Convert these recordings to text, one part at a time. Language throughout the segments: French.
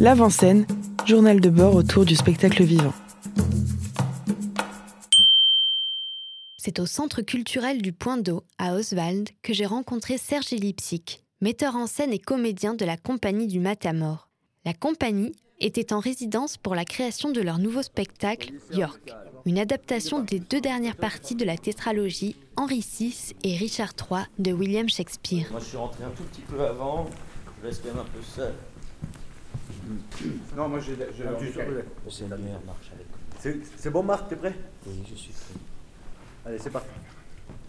L'avant-scène, journal de bord autour du spectacle vivant. C'est au Centre culturel du Point d'eau, à Oswald, que j'ai rencontré Serge Lipsic, metteur en scène et comédien de la compagnie du Matamor. La compagnie était en résidence pour la création de leur nouveau spectacle, York, une adaptation des deux dernières parties de la tétralogie Henri VI et Richard III de William Shakespeare. Moi, je suis rentré un tout petit peu avant, je laisse même un peu seul. Non, moi j'ai. C'est la meilleure marche avec. C'est c'est bon, Marc, t'es prêt? Oui, je suis prêt. Allez, c'est parti.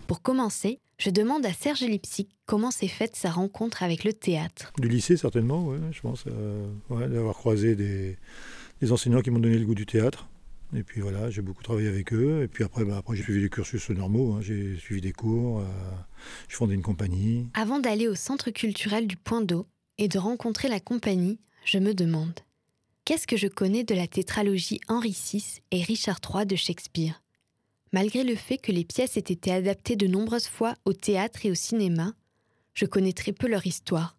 Pour commencer, je demande à Serge Lipsic comment s'est faite sa rencontre avec le théâtre. Du lycée, certainement, ouais, je pense. euh, ouais, d'avoir croisé des, des enseignants qui m'ont donné le goût du théâtre. Et puis voilà, j'ai beaucoup travaillé avec eux. Et puis après, bah, après j'ai suivi des cursus normaux. hein. J'ai suivi des cours. euh, j'ai fondé une compagnie. Avant d'aller au centre culturel du Point d'eau et de rencontrer la compagnie, je me demande qu'est-ce que je connais de la tétralogie Henri VI et Richard III de Shakespeare? Malgré le fait que les pièces aient été adaptées de nombreuses fois au théâtre et au cinéma, je connais très peu leur histoire.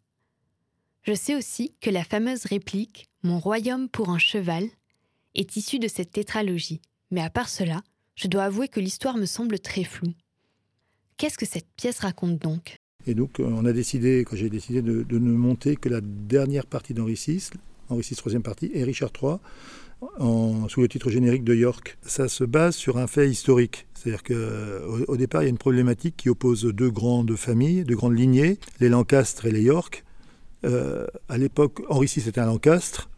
Je sais aussi que la fameuse réplique Mon royaume pour un cheval est issue de cette tétralogie, mais à part cela, je dois avouer que l'histoire me semble très floue. Qu'est-ce que cette pièce raconte donc? Et donc, euh, on a décidé, quand j'ai décidé de, ne monter que la dernière partie d'Henri VI, Henri VI, troisième partie, et Richard III, sous le titre générique de York. Ça se base sur un fait historique. C'est-à-dire qu'au au départ, il y a une problématique qui oppose deux grandes familles, deux grandes lignées, les Lancastre et les York. Euh, à l'époque, Henri VI était un Lancastre,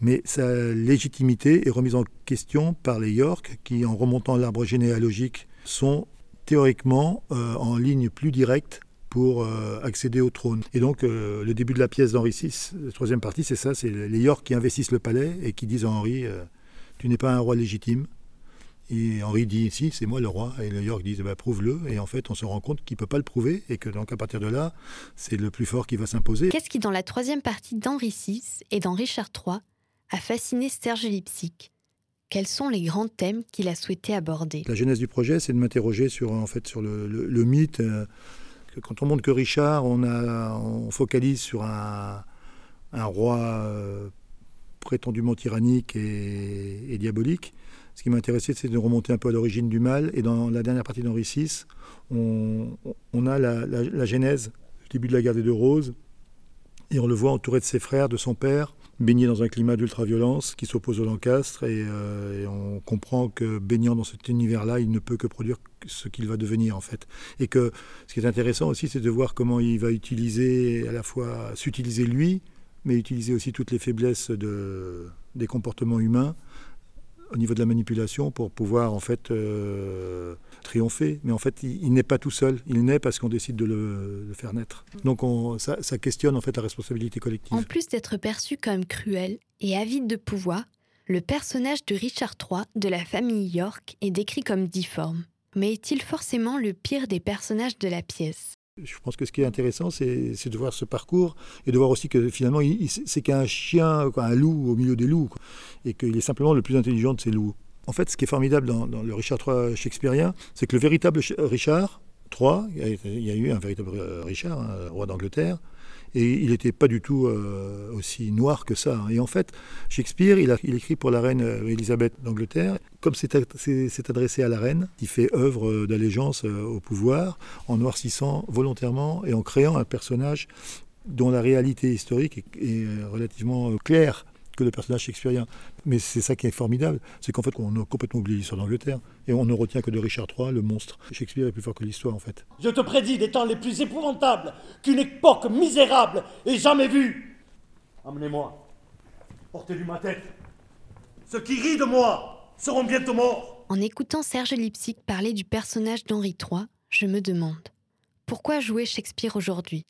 mais sa légitimité est remise en question par les York, qui, en remontant l'arbre généalogique, sont théoriquement euh, en ligne plus directe pour euh, accéder au trône. Et donc, euh, le début de la pièce d'Henri VI, la troisième partie, c'est ça, c'est les York qui investissent le palais et qui disent à Henri, euh, tu n'es pas un roi légitime. Et Henri dit, si, c'est moi le roi. Et les York disent, bah, prouve-le. Et en fait, on se rend compte qu'il ne peut pas le prouver et que donc à partir de là, c'est le plus fort qui va s'imposer. Qu'est-ce qui, dans la troisième partie d'Henri VI et dans Richard III, a fasciné Serge Lipsic? Quels sont les grands thèmes qu'il a souhaité aborder? La genèse du projet, c'est de m'interroger sur, en fait, sur le, le- le mythe. euh, que quand on montre que Richard, on, focalise sur un, roi euh, prétendument tyrannique et, diabolique. Ce qui m'intéressait, c'est de remonter un peu à l'origine du mal. Et dans la dernière partie d'Henri VI, on, a la, la- la genèse du début de la guerre des deux roses. Et on le voit entouré de ses frères, de son père, baigné dans un climat d'ultra-violence qui s'oppose au Lancastre. Et, euh, et on comprend que baignant dans cet univers-là, il ne peut que produire ce qu'il va devenir en fait. Et que ce qui est intéressant aussi, c'est de voir comment il va utiliser, à la fois s'utiliser lui, mais utiliser aussi toutes les faiblesses de, des comportements humains au niveau de la manipulation pour pouvoir en fait euh, triompher. Mais en fait, il, n'est pas tout seul. Il naît parce qu'on décide de le, faire naître. Donc on- ça, ça questionne en fait la responsabilité collective. En plus d'être perçu comme cruel et avide de pouvoir, le personnage de Richard III de la famille York est décrit comme difforme. Mais est-il forcément le pire des personnages de la pièce? Je pense que ce qui est intéressant, c'est de voir ce parcours et de voir aussi que finalement, c'est qu'un chien, un loup au milieu des loups, et qu'il est simplement le plus intelligent de ces loups. En fait, ce qui est formidable dans, le Richard III shakespearien, c'est que le véritable Ch- Richard III, il y a- eu un véritable Richard, hein, roi d'Angleterre, et il n'était pas du tout euh, aussi noir que ça. Et en fait, Shakespeare, il, écrit pour la reine euh, Élisabeth d'Angleterre. Comme c'est adressé à la reine, il fait œuvre euh, d'allégeance euh, au pouvoir en noircissant volontairement et en créant un personnage dont la réalité historique est, relativement euh, claire que le personnage shakespearien. Mais c'est ça qui est formidable, c'est qu'en fait on a complètement oublié l'histoire d'Angleterre et on ne retient que de Richard III, le monstre. Shakespeare est plus fort que l'histoire en fait. Je te prédis des temps les plus épouvantables qu'une époque misérable ait jamais vue. Amenez-moi. Portez-lui ma tête. Ceux qui rient de moi seront bientôt morts. En écoutant Serge Lipsic parler du personnage d'Henri III, je me demande pourquoi jouer Shakespeare aujourd'hui?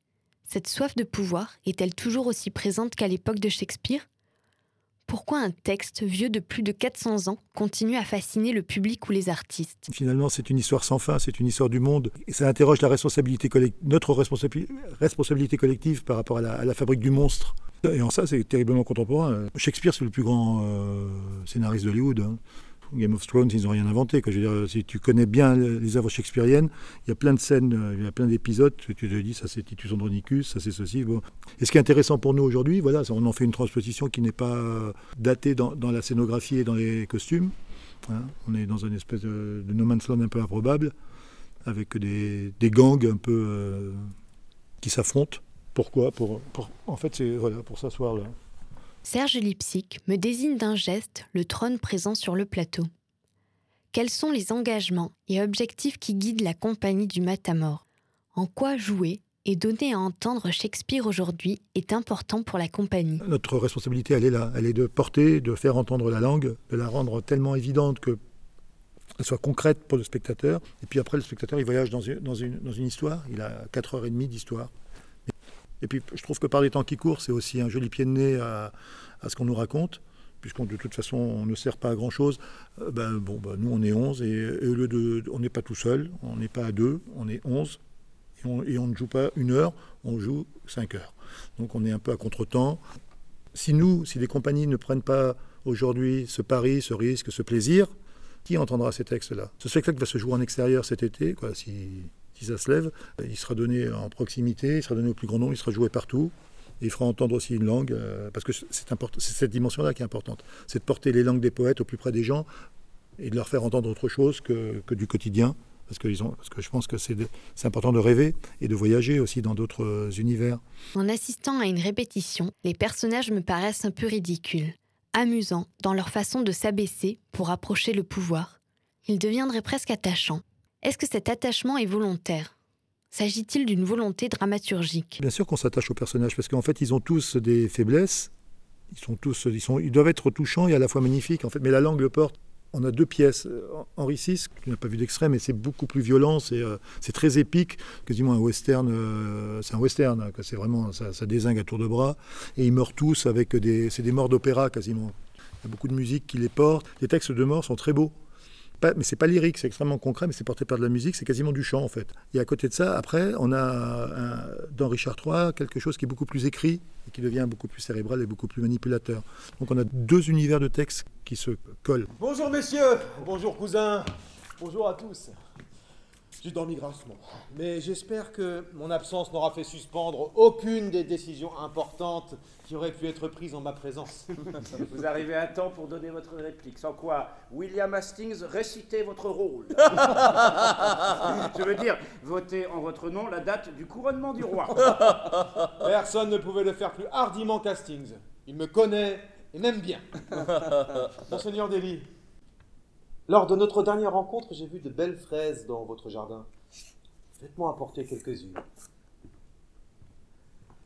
Cette soif de pouvoir est-elle toujours aussi présente qu'à l'époque de Shakespeare? Pourquoi un texte vieux de plus de 400 ans continue à fasciner le public ou les artistes? Finalement, c'est une histoire sans fin, c'est une histoire du monde. Ça interroge la responsabilité notre responsabi- responsabilité collective par rapport à la, à la fabrique du monstre. Et en ça, c'est terriblement contemporain. Shakespeare, c'est le plus grand euh, scénariste d'Hollywood. hein. Game of Thrones, ils n'ont rien inventé. Quoi. Je veux dire, si tu connais bien les œuvres shakespeariennes, il y a plein de scènes, euh, il y a plein d'épisodes, tu te dis, ça c'est Titus Andronicus, ça c'est ceci. Bon. Et ce qui est intéressant pour nous aujourd'hui, voilà, on en fait une transposition qui n'est pas datée dans, la scénographie et dans les costumes. Hein. On est dans une espèce de, no man's land un peu improbable, avec des, gangs un peu euh, qui s'affrontent. Pourquoi? Pour, pour, En fait, c'est voilà, pour s'asseoir là. Serge Lipsic me désigne d'un geste le trône présent sur le plateau. Quels sont les engagements et objectifs qui guident la compagnie du Matamor? En quoi jouer et donner à entendre Shakespeare aujourd'hui est important pour la compagnie? Notre responsabilité, elle est là. Elle est de porter, de faire entendre la langue, de la rendre tellement évidente que elle soit concrète pour le spectateur. Et puis après, le spectateur, il voyage dans une, dans une, dans une histoire. Il a 4h30 d'histoire. Et puis je trouve que par les temps qui courent, c'est aussi un joli pied de nez à, ce qu'on nous raconte, puisqu'on de toute façon on ne sert pas à grand chose. Euh, ben, bon, ben, nous on est 11 et, au lieu de. On n'est pas tout seul, on n'est pas à deux, on est 11 et on, ne joue pas une heure, on joue 5 heures. Donc on est un peu à contre-temps. Si nous, si les compagnies ne prennent pas aujourd'hui ce pari, ce risque, ce plaisir, qui entendra ces textes-là? Ce spectacle va se jouer en extérieur cet été, quoi, si, si ça se lève. Il sera donné en proximité, il sera donné au plus grand nombre, il sera joué partout. Il fera entendre aussi une langue, euh, parce que c'est cette dimension-là qui est importante. C'est de porter les langues des poètes au plus près des gens et de leur faire entendre autre chose que, du quotidien. Parce que, parce que je pense que c'est important de rêver et de voyager aussi dans d'autres univers. En assistant à une répétition, les personnages me paraissent un peu ridicules, amusants dans leur façon de s'abaisser pour approcher le pouvoir. Ils deviendraient presque attachants. Est-ce que cet attachement est volontaire? S'agit-il d'une volonté dramaturgique? Bien sûr qu'on s'attache aux personnages parce qu'en fait ils ont tous des faiblesses. Ils sont tous, ils sont, ils doivent être touchants et à la fois magnifiques en fait. Mais la langue le porte. On a deux pièces. Henri VI, tu n'as pas vu d'extrait, mais c'est beaucoup plus violent, c'est euh, très épique, quasiment un western. Euh, c'est un western, c'est vraiment ça, ça, désingue à tour de bras. Et ils meurent tous avec des, c'est des morts d'opéra quasiment. Il y a beaucoup de musique qui les porte. Les textes de mort sont très beaux pas, mais c'est pas lyrique, c'est extrêmement concret, mais c'est porté par de la musique, c'est quasiment du chant en fait. Et à côté de ça, après, on a dans Richard III quelque chose qui est beaucoup plus écrit et qui devient beaucoup plus cérébral et beaucoup plus manipulateur. Donc on a deux univers de textes qui se collent. Bonjour messieurs, bonjour cousins, bonjour à tous. J'ai dormi grassement, mais j'espère que mon absence n'aura fait suspendre aucune des décisions importantes qui auraient pu être prises en ma présence. Vous arrivez à temps pour donner votre réplique, sans quoi William Hastings récitait votre rôle. Je veux dire, votez en votre nom la date du couronnement du roi. Personne ne pouvait le faire plus hardiment qu'Hastings. Il me connaît et m'aime bien. Monseigneur Daly, lors de notre dernière rencontre, j'ai vu de belles fraises dans votre jardin. Faites-moi apporter quelques-unes.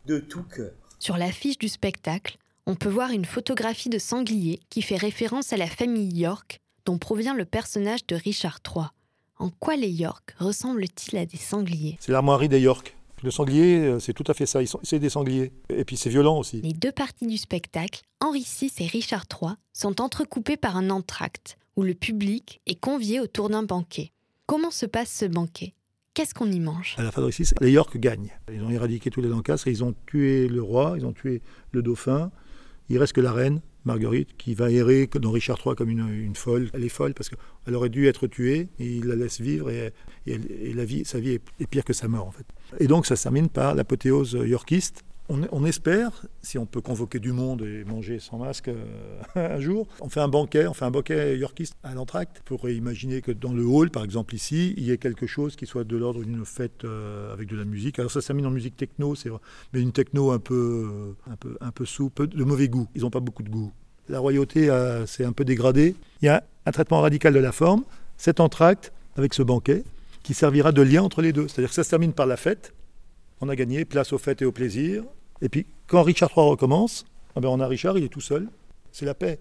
De tout cœur. Sur l'affiche du spectacle, on peut voir une photographie de sanglier qui fait référence à la famille York, dont provient le personnage de Richard III. En quoi les York ressemblent-ils à des sangliers? C'est l'armoirie des York. Le sanglier, c'est tout à fait ça. C'est des sangliers. Et puis c'est violent aussi. Les deux parties du spectacle, Henri VI et Richard III, sont entrecoupées par un entracte où le public est convié autour d'un banquet. Comment se passe ce banquet? Qu'est-ce qu'on y mange? À la fin de Récit, les York gagnent. Ils ont éradiqué tous les Lancastres, ils ont tué le roi, ils ont tué le dauphin. Il reste que la reine, Marguerite, qui va errer dans Richard III comme une, folle. Elle est folle parce qu'elle aurait dû être tuée, et il la laisse vivre, et, sa vie est, est, pire que sa mort, en fait. Et donc, ça se termine par l'apothéose yorkiste, on, on, espère, si on peut convoquer du monde et manger sans masque euh, un jour, on fait un banquet, on fait un banquet yorkiste à l'entracte pour imaginer que dans le hall, par exemple ici, il y ait quelque chose qui soit de l'ordre d'une fête euh, avec de la musique. Alors ça termine en musique techno, c'est mais une techno un peu, un peu, un peu soupe, de mauvais goût. Ils n'ont pas beaucoup de goût. La royauté s'est un peu dégradée. Il y a un traitement radical de la forme. Cet entracte avec ce banquet qui servira de lien entre les deux. C'est-à-dire que ça se termine par la fête on a gagné, place aux fêtes et au plaisir. Et puis, quand Richard III recommence, eh ben on a Richard, il est tout seul. C'est la paix.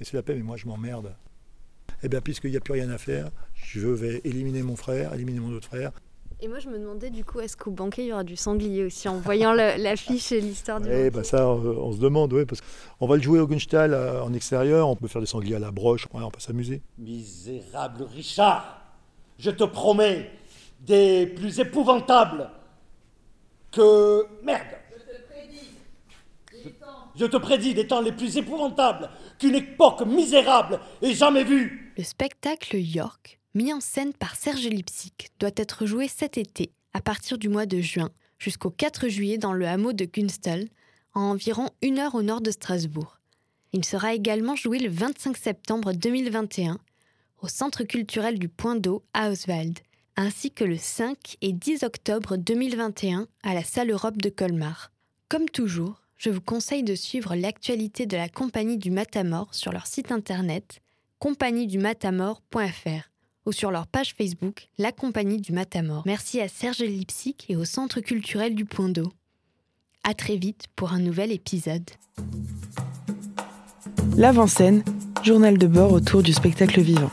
Et c'est la paix, mais moi, je m'emmerde. Eh bien, puisqu'il n'y a plus rien à faire, je vais éliminer mon frère, éliminer mon autre frère. Et moi, je me demandais, du coup, est-ce qu'au banquet, il y aura du sanglier aussi, en voyant l'affiche et l'histoire du Eh ben ça, on, on, se demande, oui, parce qu'on va le jouer au Gunstall euh, en extérieur, on peut faire des sangliers à la broche, ouais, on peut s'amuser. Misérable Richard, je te promets des plus épouvantables que... Merde Je te prédis, des temps les plus épouvantables qu'une époque misérable ait jamais vus. Le spectacle York, mis en scène par Serge Lipsic, doit être joué cet été, à partir du mois de juin, jusqu'au 4 juillet dans le hameau de Gunstel, à environ une heure au nord de Strasbourg. Il sera également joué le 25 septembre 2021 au Centre culturel du Point d'eau à Oswald, ainsi que le 5 et 10 octobre 2021 à la Salle Europe de Colmar. Comme toujours, je vous conseille de suivre l'actualité de la Compagnie du Matamor sur leur site internet compagniedumatamor.fr ou sur leur page Facebook La Compagnie du Matamor. Merci à Serge Lipsic et au Centre culturel du Point d'eau. À très vite pour un nouvel épisode. L'avant-scène, journal de bord autour du spectacle vivant.